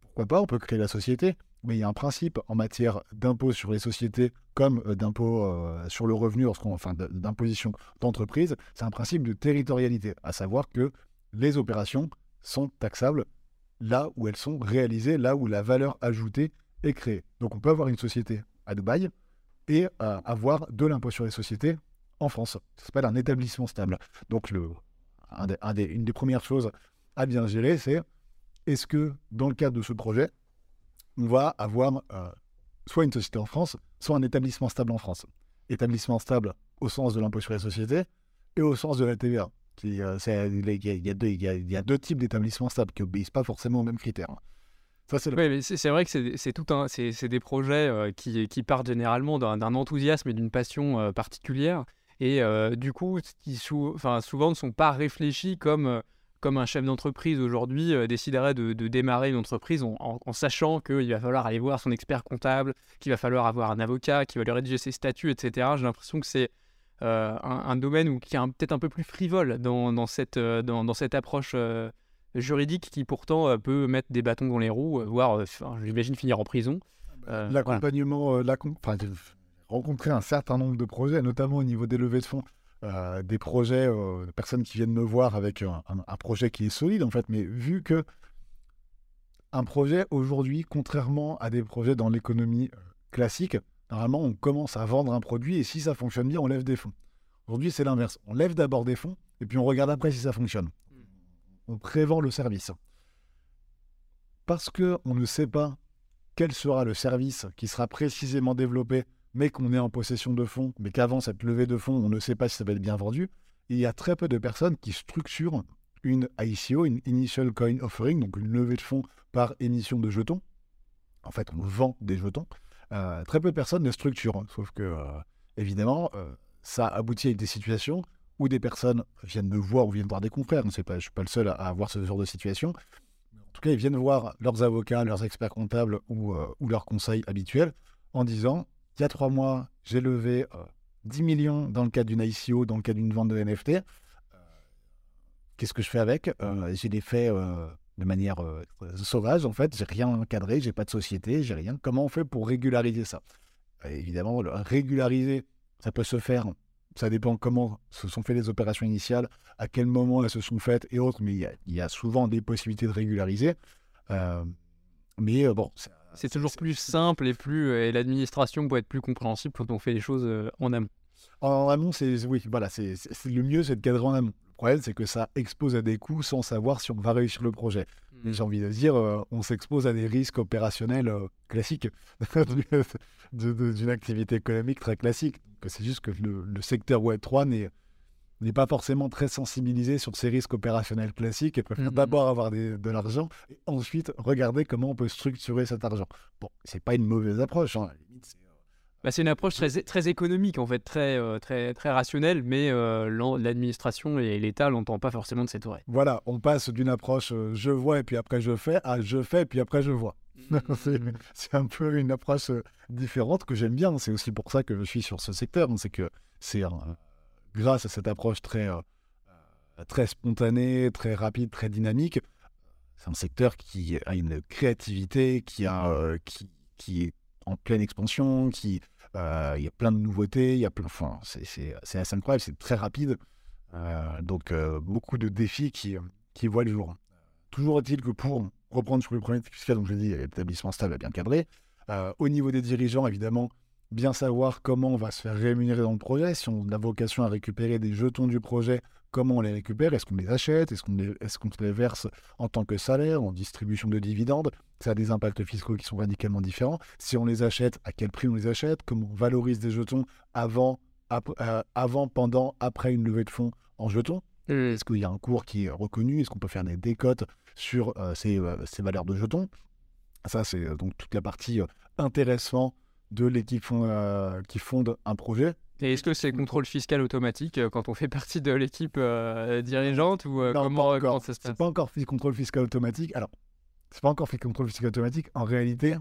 pourquoi pas, on peut créer la société mais il y a un principe en matière d'impôt sur les sociétés comme euh, d'impôt euh, sur le revenu, enfin d'imposition d'entreprise, c'est un principe de territorialité, à savoir que les opérations sont taxables là où elles sont réalisées, là où la valeur ajoutée est créée. Donc on peut avoir une société à Dubaï et euh, avoir de l'impôt sur les sociétés en France. Ça s'appelle un établissement stable. Donc le, une des premières choses à bien gérer, c'est est-ce que dans le cadre de ce projet, on va avoir euh, soit une société en France, soit un établissement stable en France. Établissement stable au sens de l'impôt sur les sociétés et au sens de la TVA. Il y, a deux types d'établissements stables qui n'obéissent pas forcément aux mêmes critères. C'est vrai que c'est tout un, c'est des projets euh, qui, qui, partent généralement d'un enthousiasme et d'une passion euh, particulière, et du coup, qui enfin, souvent ne sont pas réfléchis comme comme un chef d'entreprise aujourd'hui euh, déciderait de, démarrer une entreprise en, sachant qu'il va falloir aller voir son expert comptable, qu'il va falloir avoir un avocat, qui va lui rédiger ses statuts, etc. J'ai l'impression que c'est euh, un, domaine où, qui est peut-être un peu plus frivole dans, cette, euh, dans, cette approche juridique qui pourtant peut mettre des bâtons dans les roues, voire, j'imagine, finir en prison. L'accompagnement, j'ai rencontré un certain nombre de projets, notamment au niveau des levées de fonds. Euh, des projets, euh, personnes qui viennent me voir avec un, projet qui est solide en fait, mais vu que un projet aujourd'hui, contrairement à des projets dans l'économie euh, classique, normalement on commence à vendre un produit et si ça fonctionne bien, on lève des fonds. Aujourd'hui, c'est l'inverse. On lève d'abord des fonds et puis on regarde après si ça fonctionne. Hmm. On prévend le service. Parce que on ne sait pas quel sera le service qui sera précisément développé mais qu'on est en possession de fonds, mais qu'avant cette levée de fonds, on ne sait pas si ça va être bien vendu, il y a très peu de personnes qui structurent une ICO, une Initial Coin Offering, donc une levée de fonds par émission de jetons. En fait, on vend des jetons. Euh, très peu de personnes ne structurent, sauf que, euh, évidemment, euh, ça aboutit à des situations où des personnes viennent me voir ou viennent voir des confrères. Je ne suis pas le seul à, avoir ce genre de situation. En tout cas, ils viennent voir leurs avocats, leurs experts comptables ou leurs conseils habituels en disant il y a trois mois, j'ai levé 10 euh, millions dans le cadre d'une ICO, dans le cadre d'une vente de NFT. Euh, qu'est-ce que je fais avec? Euh, J'ai des faits de manière sauvage, en fait. J'ai rien encadré, j'ai pas de société, j'ai rien. Comment on fait pour régulariser ça? Évidemment, régulariser, ça peut se faire. Ça dépend comment se sont faites les opérations initiales, à quel moment elles se sont faites et autres, mais il y a, souvent des possibilités de régulariser. mais bon, c'est toujours plus simple et plus et l'administration peut être plus compréhensible quand on fait les choses euh, en amont. En amont, c'est oui, voilà, c'est le mieux, c'est de cadrer en amont. Le problème, c'est que ça expose à des coûts sans savoir si on va réussir le projet. Mmh. J'ai envie de dire, euh, on s'expose à des risques opérationnels euh, classiques d'une activité économique très classique. C'est juste que le, le secteur Web 3 n'est n'est pas forcément très sensibilisé sur ces risques opérationnels classiques et préfère mmh d'abord avoir de l'argent et ensuite regarder comment on peut structurer cet argent. Bon, c'est pas une mauvaise approche. Hein. Euh, bah, c'est une approche très, très économique, en fait, très, euh, très, très rationnelle, mais euh, l'administration et l'État l'entendent pas forcément de cette oreille. Voilà, on passe d'une approche je vois et puis après je fais à je fais et puis après je vois. Mmh. c'est un peu une approche différente que j'aime bien. C'est aussi pour ça que je suis sur ce secteur. C'est que c'est un, grâce à cette approche très, euh, très spontanée, très rapide, très dynamique, c'est un secteur qui a une créativité, qui, a, qui, qui est en pleine expansion, qui il y a plein de nouveautés, il y a plein, enfin, c'est assez incroyable, c'est très rapide. donc beaucoup de défis qui, qui voient le jour. Toujours est-il que pour reprendre sur le premier fiscal, donc je dit, l'établissement stable est bien cadré. au niveau des dirigeants, évidemment, bien savoir comment on va se faire rémunérer dans le projet. Si on a vocation à récupérer des jetons du projet, comment on les récupère Est-ce qu'on les achète Est-ce qu'on les, est les, verse en tant que salaire, en distribution de dividendes? Ça a des impacts fiscaux qui sont radicalement différents. Si on les achète, à quel prix on les achète? Comment on valorise des jetons avant, euh, avant pendant, après une levée de fonds en jetons? Mmh. Est-ce qu'il y a un cours qui est reconnu? Est-ce qu'on peut faire des décotes sur euh, ces, euh, ces, valeurs de jetons? Ça, c'est donc toute la partie intéressant de l'équipe euh, qui fonde un projet. Et est-ce que c'est contrôle fiscal automatique euh, quand on fait partie de l'équipe euh, dirigeante ou comment, comment, ça se passe C'est pas encore contrôle fiscal automatique. Alors, c'est pas encore fait contrôle fiscal automatique. En réalité,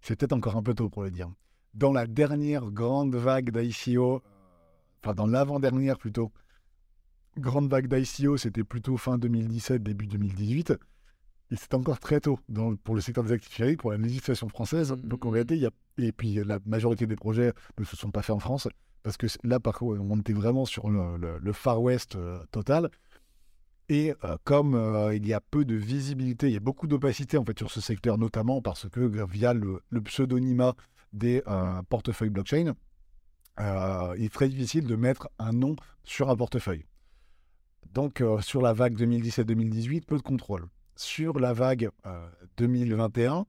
c'est peut-être encore un peu tôt pour le dire. Dans la dernière grande vague d'ICO, enfin dans l'avant-dernière plutôt, grande vague d'ICO, c'était plutôt fin 2017, début 2018. Et c'est encore très tôt pour le secteur des actifs numériques, pour la législation française. Mmh, Donc en réalité, il y a, et puis la majorité des projets ne se sont pas faits en France, parce que là, par contre, on était vraiment sur le, Far West euh, total. Et euh, comme euh, il y a peu de visibilité, il y a beaucoup d'opacité en fait sur ce secteur, notamment parce que via le, pseudonymat des portefeuilles blockchain, il est très difficile de mettre un nom sur un portefeuille. Donc sur la vague 2017-2018, peu de contrôle sur la vague 2021, euh,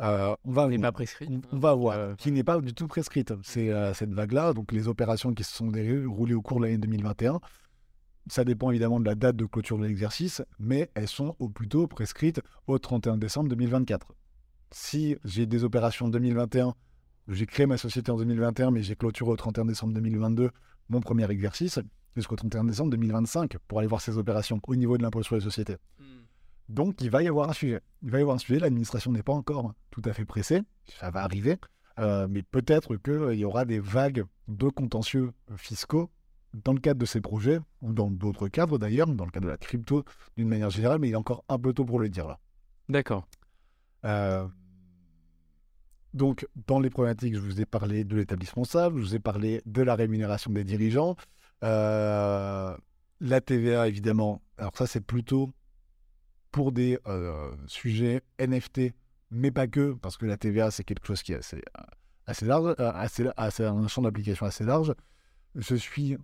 euh, on va, pas prescrite. On, va voir, euh, qui n'est pas du tout prescrite. C'est cette vague-là, donc les opérations qui se sont déroulées au cours de l'année 2021. Ça dépend évidemment de la date de clôture de l'exercice, mais elles sont au plus tôt prescrites au 31 décembre 2024. Si j'ai des opérations 2021, j'ai créé ma société en 2021, mais j'ai clôturé au 31 décembre 2022 mon premier exercice, jusqu'au 31 décembre 2025 pour aller voir ces opérations au niveau de l'impôt sur les sociétés. Hmm. Donc, il va y avoir un sujet. Il va y avoir un sujet. L'administration n'est pas encore tout à fait pressée. Ça va arriver. Euh, mais peut-être qu'il y aura des vagues de contentieux fiscaux dans le cadre de ces projets, ou dans d'autres cadres d'ailleurs, dans le cadre de la crypto d'une manière générale, mais il est encore un peu tôt pour le dire là. D'accord. Euh, donc, dans les problématiques, je vous ai parlé de l'établissement stable, je vous ai parlé de la rémunération des dirigeants, euh, la TVA, évidemment, alors ça, c'est plutôt pour des euh, sujets NFT, mais pas que, parce que la TVA, c'est quelque chose qui est assez, assez large, euh, assez, un champ d'application assez large. Je suis.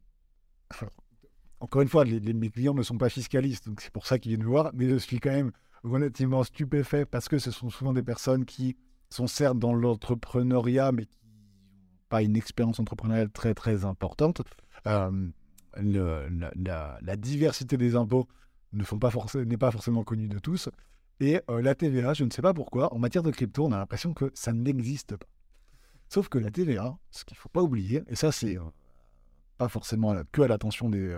Encore une fois, les, mes clients ne sont pas fiscalistes, donc c'est pour ça qu'ils viennent me voir, mais je suis quand même relativement stupéfait parce que ce sont souvent des personnes qui sont certes dans l'entrepreneuriat, mais qui n'ont pas une expérience entrepreneuriale très très importante. Euh, la, diversité des impôts ne sont n'est pas forcément connue de tous. Et euh, la TVA, je ne sais pas pourquoi, en matière de crypto, on a l'impression que ça n'existe pas. Sauf que la TVA, ce qu'il ne faut pas oublier, et ça c'est euh, pas forcément que à l'attention des,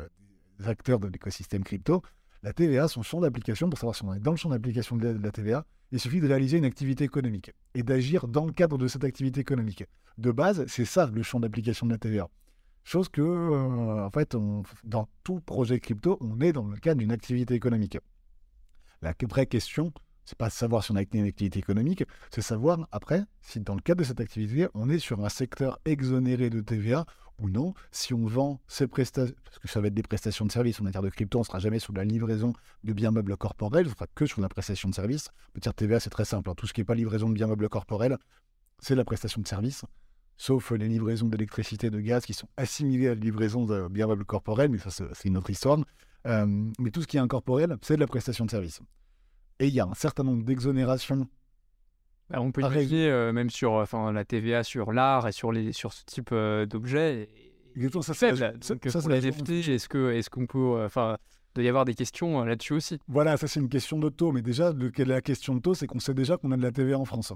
acteurs de l'écosystème crypto, la TVA, son champ d'application, pour savoir si on est dans le champ d'application de, la TVA, il suffit de réaliser une activité économique et d'agir dans le cadre de cette activité économique. De base, c'est ça le champ d'application de la TVA. Chose que, euh, en fait, dans tout projet crypto, on est dans le cadre d'une activité économique. La vraie question, c'est pas savoir si on a une activité économique, c'est savoir après si dans le cadre de cette activité, on est sur un secteur exonéré de TVA ou non. Si on vend ces prestations, parce que ça va être des prestations de services en matière de crypto, on ne sera jamais sur la livraison de biens meubles corporels, on sera que sur la prestation de services. En matière de TVA, c'est très simple. Hein. Tout ce qui n'est pas livraison de biens meubles corporels, c'est la prestation de services sauf les livraisons d'électricité et de gaz qui sont assimilées à la livraison de biens meubles corporels, mais ça c'est une autre histoire. Euh, mais tout ce qui est incorporel, c'est de la prestation de service. Et il y a un certain nombre d'exonérations. Bah, on peut imaginer euh, même sur enfin, la TVA sur l'art et sur, les, sur ce type euh, d'objets. Exactement, ça c'est pour les NFT, est-ce qu'on est qu'on peut. Enfin, doit y avoir des questions là-dessus aussi? Voilà, ça c'est une question de taux. Mais déjà, le, la question de taux, c'est qu'on sait déjà qu'on a de la TVA en France.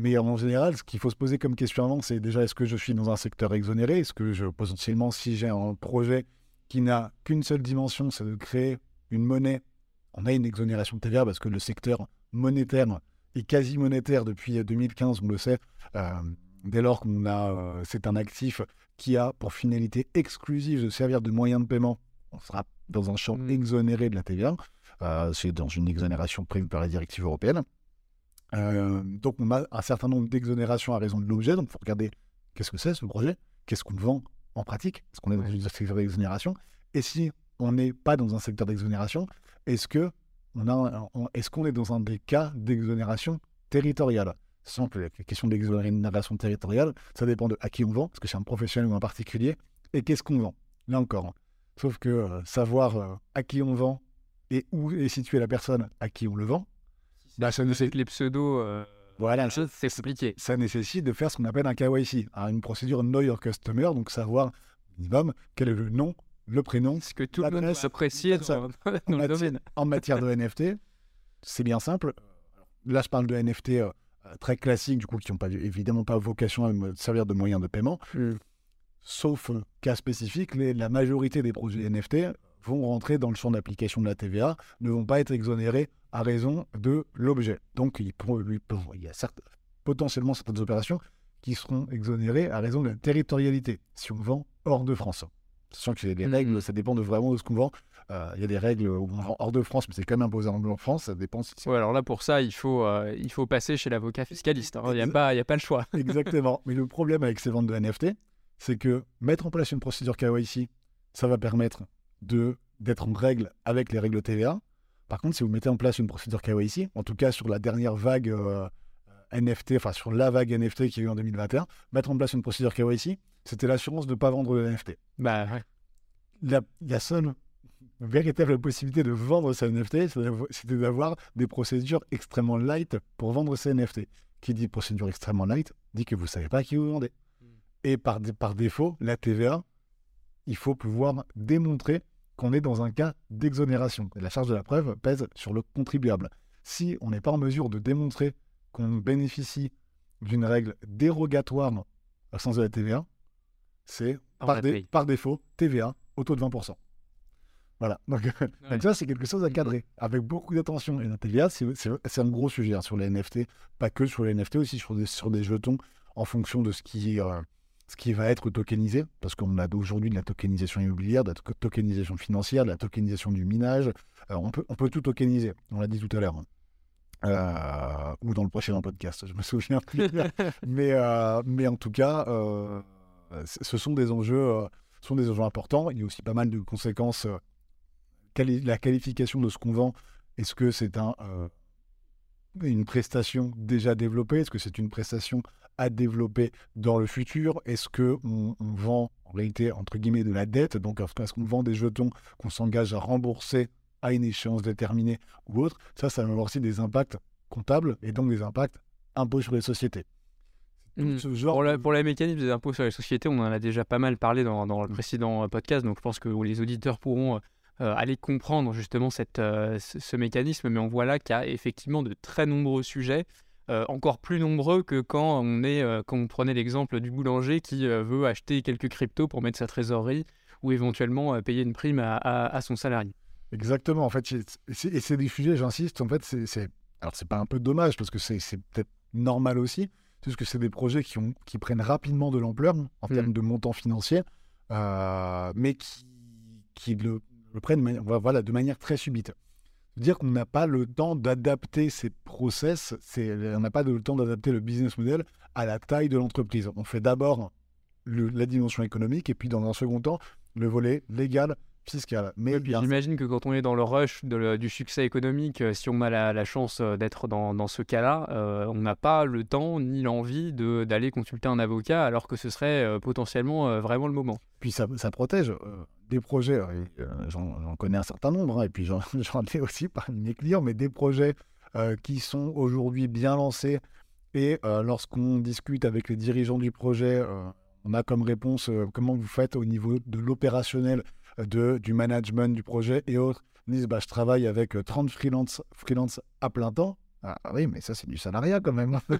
Mais en général, ce qu'il faut se poser comme question avant, c'est déjà est-ce que je suis dans un secteur exonéré? Est-ce que je, potentiellement, si j'ai un projet qui n'a qu'une seule dimension, c'est de créer une monnaie, on a une exonération de TVA parce que le secteur monétaire est quasi monétaire depuis 2015, on le sait. Euh, dès lors qu'on a, euh, c'est un actif qui a pour finalité exclusive de servir de moyen de paiement, on sera dans un champ mmh. exonéré de la TVA. c'est dans une exonération prévue par la directive européenne. Donc, on a un certain nombre d'exonérations à raison de l'objet. Donc, il faut regarder qu'est-ce que c'est ce projet, qu'est-ce qu'on vend en pratique, est-ce qu'on est dans un secteur d'exonération, et si on n'est pas dans un secteur d'exonération, est-ce que on a, est-ce qu'on est dans un des cas d'exonération territoriale? Sans que la question d'exonération territoriale, ça dépend de à qui on vend, est-ce que c'est un professionnel ou un particulier, et qu'est-ce qu'on vend? Là encore. Hein. Sauf que euh, savoir euh, à qui on vend et où est située la personne à qui on le vend, bah, ça nécessite les pseudos. Euh, voilà, c'est compliqué. Ça nécessite de faire ce qu'on appelle un KYC, hein, une procédure Know Your Customer, donc savoir minimum quel est le nom, le prénom. Ce que tout le monde s'apprécie dans, dans le domaine. En matière de NFT, c'est bien simple. Là, je parle de NFT très classiques, du coup, qui n'ont pas, évidemment pas vocation à me servir de moyen de paiement. Hmm sauf cas spécifique, la majorité des projets NFT vont rentrer dans le champ d'application de la TVA, ne vont pas être exonérés à raison de l'objet. Donc, il, y a potentiellement certaines opérations qui seront exonérées à raison de la territorialité, si on vend hors de France. Sachant que les règles, ça dépend de vraiment de ce qu'on vend. Euh, il y a des règles hors de France, mais c'est quand même imposé en France, ça dépend. Si alors là, pour ça, il faut, euh, il faut passer chez l'avocat fiscaliste. Hein. Il n'y a, pas, a pas le choix. Exactement. Mais le problème avec ces ventes de NFT, c'est que mettre en place une procédure KYC, ça va permettre de d'être en règle avec les règles TVA. Par contre, si vous mettez en place une procédure KYC, en tout cas sur la dernière vague euh, NFT, enfin sur la vague NFT qui a eu en 2021, mettre en place une procédure KYC, c'était l'assurance de ne pas vendre le NFT. Bah, la, la, seule véritable possibilité de vendre ces NFT, c'était d'avoir des procédures extrêmement light pour vendre ces NFT. Qui dit procédure extrêmement light dit que vous ne savez pas à qui vous vendez. Et par, par défaut, la TVA, il faut pouvoir démontrer qu'on est dans un cas d'exonération. La charge de la preuve pèse sur le contribuable. Si on n'est pas en mesure de démontrer qu'on bénéficie d'une règle dérogatoire au sens de la TVA, c'est par, par, défaut TVA au taux de 20%. Voilà. Donc, ça, c'est quelque chose à cadrer avec beaucoup d'attention. Et la TVA, c'est un gros sujet hein, sur les NFT, pas que sur les NFT, aussi sur des, sur des jetons en fonction de ce qui, euh, ce qui va être tokenisé, parce qu'on a aujourd'hui de la tokenisation immobilière, de la tokenisation financière, de la tokenisation du minage. Euh, on, peut, on peut tout tokeniser, on l'a dit tout à l'heure. Hein. Euh, ou dans le prochain podcast, je me souviens plus. mais, euh, mais en tout cas, ce sont des enjeux, sont des enjeux importants. Il y a aussi pas mal de conséquences. la qualification de ce qu'on vend, est-ce que c'est un, une prestation déjà développée? Est-ce que c'est une prestation à développer dans le futur? Est-ce qu'on on vend en réalité entre guillemets de la dette? Donc est-ce qu'on vend des jetons qu'on s'engage à rembourser à une échéance déterminée ou autre? Ça, ça va avoir aussi des impacts comptables et donc des impacts impôts sur les sociétés. Mmh. Genre... Pour, la, pour les mécanismes des impôts sur les sociétés, on en a déjà pas mal parlé dans, dans le mmh. précédent euh, podcast, donc je pense que les auditeurs pourront euh, euh, aller comprendre justement cette, ce, ce, mécanisme, mais on voit là qu'il y a effectivement de très nombreux sujets euh, encore plus nombreux que quand on, est, euh, quand on prenait l'exemple du boulanger qui euh, veut acheter quelques cryptos pour mettre sa trésorerie ou éventuellement payer une prime à, son salarié. Exactement, en fait, et c'est des sujets, j'insiste, en fait, c'est... Alors c'est pas un peu dommage parce que c'est peut-être normal aussi, parce que c'est des projets qui, ont, qui prennent rapidement de l'ampleur en mmh. termes de montant financier, mais qui, qui le, le prennent voilà, de manière très subite dire qu'on n'a pas le temps d'adapter ces process, on n'a pas le temps d'adapter le business model à la taille de l'entreprise. On fait d'abord la dimension économique et puis dans un second temps le volet légal fiscal. Mais j'imagine que quand on est dans le rush du succès économique, euh, si on a la, chance euh, d'être dans, ce cas-là, euh, on n'a pas le temps ni l'envie d'aller consulter un avocat alors que ce serait potentiellement vraiment le moment. Puis ça, ça protège des projets, j'en connais un certain nombre, hein, et puis j'en ai aussi parmi mes clients, mais des projets qui sont aujourd'hui bien lancés. Et lorsqu'on discute avec les dirigeants du projet, on a comme réponse comment vous faites au niveau de l'opérationnel de, du management du projet et autres disent bah, je travaille avec 30 euh, freelance, freelance à plein temps. Ah oui, mais ça, c'est du salariat quand même.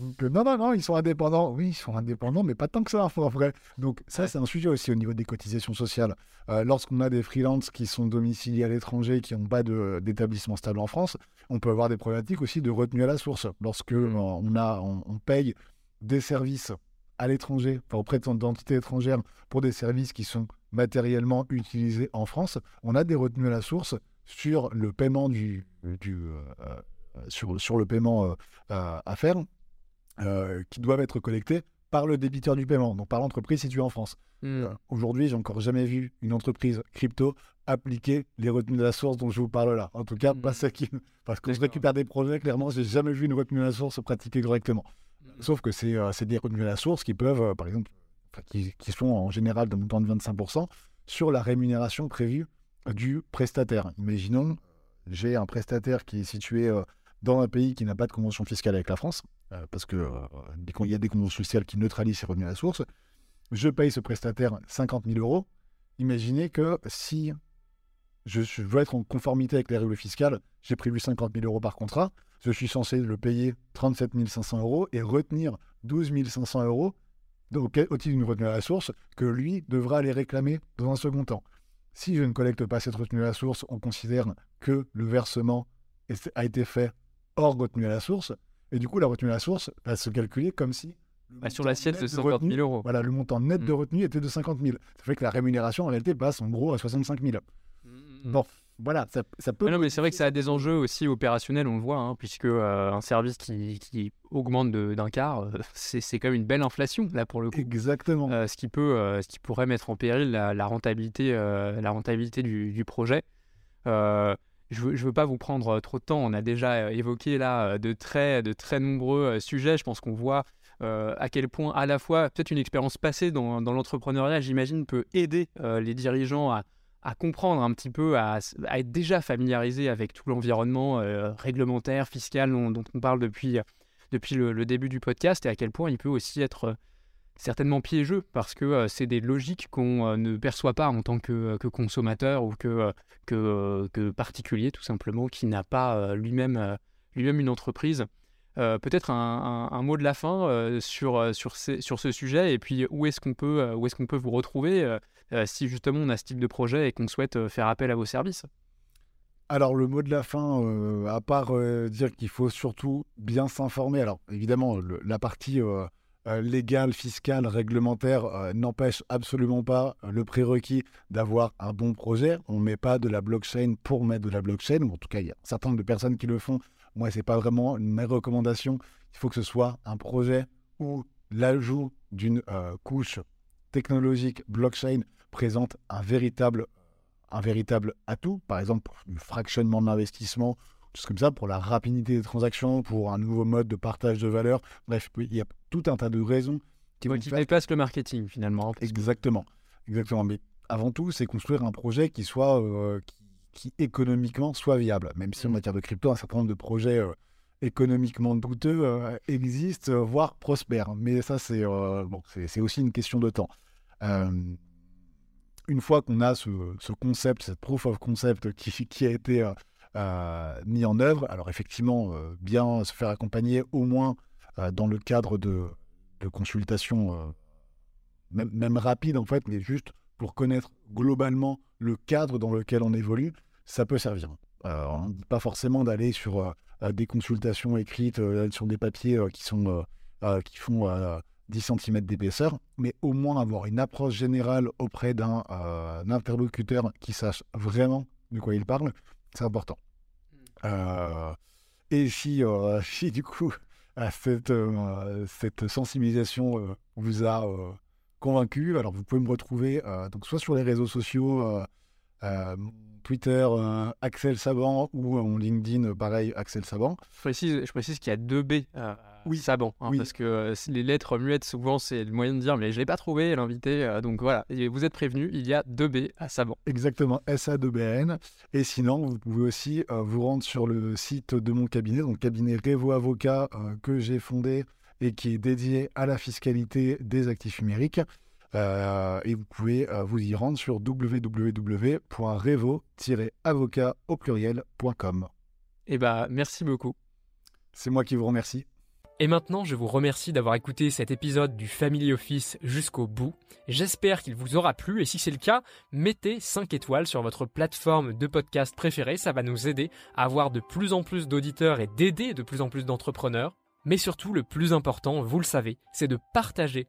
Euh, non, non, non, ils sont indépendants. Oui, ils sont indépendants, mais pas tant que ça, en vrai. Donc, ça, c'est un sujet aussi au niveau des cotisations sociales. Euh, lorsqu'on a des freelances qui sont domiciliés à l'étranger, qui n'ont pas d'établissement stable en France, on peut avoir des problématiques aussi de retenue à la source. Lorsque on, a, on paye des services à l'étranger, enfin, auprès d'entités étrangères, pour des services qui sont matériellement utilisés en France, on a des retenues à la source sur le paiement du, du sur, sur, le paiement à faire, qui doivent être collectés par le débiteur du paiement, donc par l'entreprise située en France. Hmm. Aujourd'hui, j'ai encore jamais vu une entreprise crypto appliquer les retenues de la source dont je vous parle là. En tout cas, pas mmh. qui... parce que je récupère des projets, clairement, j'ai jamais vu une retenue de la source se pratiquer correctement. Mmh. Sauf que c'est euh, des retenues de la source qui peuvent, euh, par exemple, qui, sont en général d'un montant de 25% sur la rémunération prévue du prestataire. Imaginons, j'ai un prestataire qui est situé euh, dans un pays qui n'a pas de convention fiscale avec la France, parce qu'il il y a des conventions fiscales qui neutralisent ces revenus à la source. Je paye ce prestataire 50 000 euros. Imaginez que si je, veux être en conformité avec les règles fiscales, j'ai prévu 50 000 euros par contrat, je suis censé le payer 37 500 euros et retenir 12 500 euros au titre d'une retenue à la source que lui devra aller réclamer dans un second temps? Si je ne collecte pas cette retenue à la source, on considère que le versement a été fait hors retenue à la source, et du coup la retenue à la source va se calculer comme si bah, sur l'assiette de 50 000 euros. Voilà, le montant net de mmh. retenue était de 50 000. Ça fait que la rémunération en réalité passe en gros à 65 000. Mm. Bon, voilà, ça, peut. non, mais c'est vrai que ça a des enjeux aussi opérationnels, on le voit, hein, puisque euh, un service qui, qui augmente d'un quart, euh, c'est quand même une belle inflation là pour le coup. Exactement. Euh, ce qui peut, ce qui pourrait mettre en péril la, rentabilité, la rentabilité du, du projet. je ne veux, pas vous prendre trop de temps. On a déjà évoqué là de très, de très nombreux sujets. Je pense qu'on voit à quel point à la fois peut-être une expérience passée dans, dans l'entrepreneuriat, j'imagine, peut aider les dirigeants à à comprendre un petit peu, à, être déjà familiarisé avec tout l'environnement euh, réglementaire, fiscal dont, on parle depuis, depuis le, début du podcast et à quel point il peut aussi être euh, certainement piégeux parce que euh, c'est des logiques qu'on ne perçoit pas en tant que, que consommateur ou que, que, particulier tout simplement qui n'a pas lui-même lui-même une entreprise. Peut-être un, mot de la fin sur, sur, ce sujet et puis où est-ce qu'on peut, où est-ce qu'on peut vous retrouver euh, si justement on a ce type de projet et qu'on souhaite euh, faire appel à vos services alors le mot de la fin, euh, à part dire qu'il faut surtout bien s'informer, alors évidemment la partie légale, fiscale, réglementaire n'empêche absolument pas le prérequis d'avoir un bon projet. On ne met pas de la blockchain pour mettre de la blockchain, ou en tout cas il y a un certain nombre de personnes qui le font. Moi ce n'est pas vraiment mes recommandations. Il faut que ce soit un projet où l'ajout d'une couche technologique blockchain présente un véritable, un véritable atout, par exemple pour le fractionnement de l'investissement, tout comme ça, pour la rapidité des transactions, pour un nouveau mode de partage de valeur. Bref, il y a tout un tas de raisons qui, qui dépassent le marketing finalement. Exactement, exactement. Mais avant tout, c'est construire un projet qui soit euh, qui, économiquement soit viable. Même si en mmh. matière de crypto, un certain nombre de projets euh, économiquement douteux euh, existent, voire prospèrent. Mais ça, c'est bon, c'est aussi une question de temps une fois qu'on a ce, concept, cette proof of concept qui, a été euh, euh, mis en œuvre, alors effectivement, euh, bien se faire accompagner au moins dans le cadre de, consultations, même, même rapides en fait, mais juste pour connaître globalement le cadre dans lequel on évolue, ça peut servir. on ne dit pas forcément d'aller sur des consultations écrites sur des papiers qui, sont, qui font 10 cm d'épaisseur, mais au moins avoir une approche générale auprès d'un euh, interlocuteur qui sache vraiment de quoi il parle, c'est important. Hmm. Euh, et si, euh, si du coup cette, cette sensibilisation vous a convaincu, alors vous pouvez me retrouver donc soit sur les réseaux sociaux, Twitter, Axel Saban ou en LinkedIn, pareil, Axel Saban. Je précise, je précise qu'il y a deux B oui, Saban, hein, parce que euh, les lettres muettes, souvent, c'est le moyen de dire, mais je l'ai pas trouvé, l'invité. Euh, donc voilà, et vous êtes prévenu, il y a 2B à Saban. Exactement, SA2BN. Et sinon, vous pouvez aussi euh, vous rendre sur le site de mon cabinet, donc cabinet Revo Avocat, que j'ai fondé et qui est dédié à la fiscalité des actifs numériques. et vous pouvez vous y rendre sur www.revo-avocat au pluriel.com. Eh bah, merci beaucoup. C'est moi qui vous remercie. Et maintenant, je vous remercie d'avoir écouté cet épisode du Family Office jusqu'au bout. J'espère qu'il vous aura plu et si c'est le cas, mettez 5 étoiles sur votre plateforme de podcast préférée, ça va nous aider à avoir de plus en plus d'auditeurs et d'aider de plus en plus d'entrepreneurs. Mais surtout, le plus important, vous le savez, c'est de partager